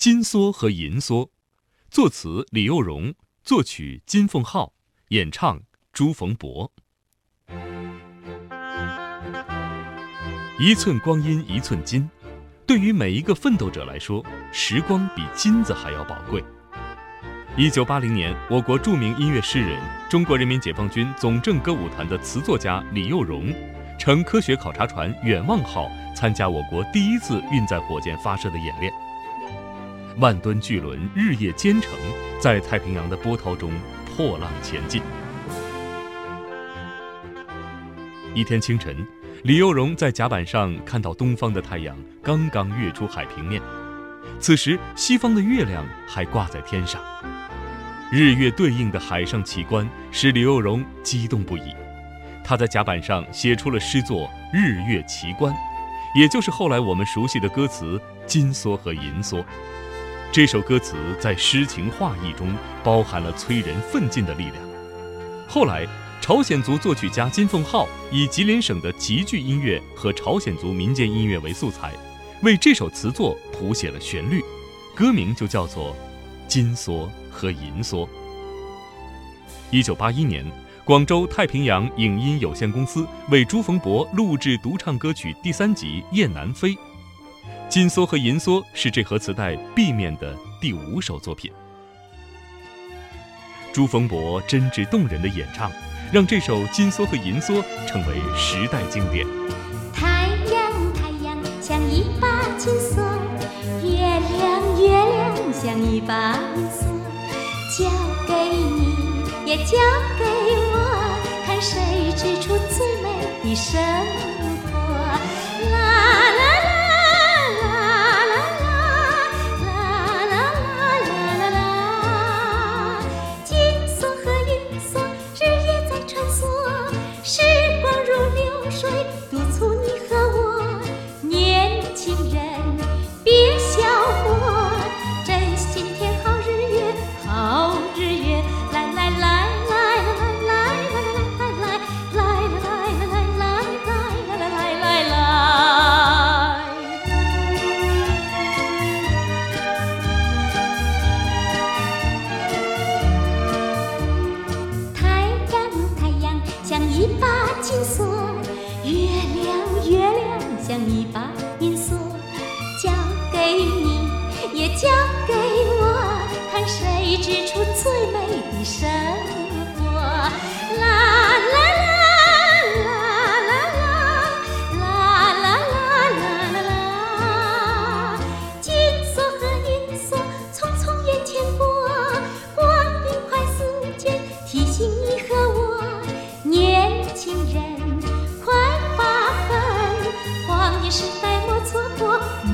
金梭和银梭，作词李幼荣，作曲金凤浩，演唱朱逢博。一寸光阴一寸金，对于每一个奋斗者来说，时光比金子还要宝贵。一九八零年，我国著名音乐诗人、中国人民解放军总政歌舞团的词作家李幼荣，乘科学考察船“远望号”参加我国第一次运载火箭发射的演练。万吨巨轮日夜兼程，在太平洋的波涛中破浪前进。一天清晨，李幼荣在甲板上看到东方的太阳刚刚跃出海平面，此时西方的月亮还挂在天上。日月对应的海上奇观使李幼荣激动不已，他在甲板上写出了诗作《日月奇观》，也就是后来我们熟悉的歌词《金梭和银梭》。这首歌词在诗情画意中包含了催人奋进的力量。后来，朝鲜族作曲家金凤浩以吉林省的吉剧音乐和朝鲜族民间音乐为素材，为这首词作谱写了旋律，歌名就叫做《金梭》。和银梭。一九八一年，广州太平洋影音有限公司为朱逢博录制独唱歌曲第三集《雁南飞》，金梭和银梭是这盒磁带 B 面的第五首作品。朱逢博真挚动人的演唱，让这首《金梭和银梭》成为时代经典。太阳，太阳像一把金梭，月亮，月亮像一把银梭。交给你，也交给我，看谁织出最美的生活。嘿别将一把银锁交给你也交给我看谁织出最美的生活。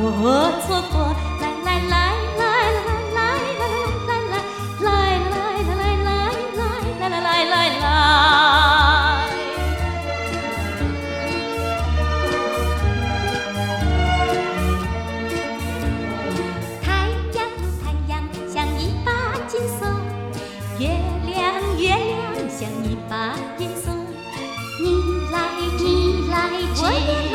我错过，来来来来来来来来来来来来来来来来来来。太阳，太阳像一把金锁；月亮，月亮像一把银锁。你来，你来接。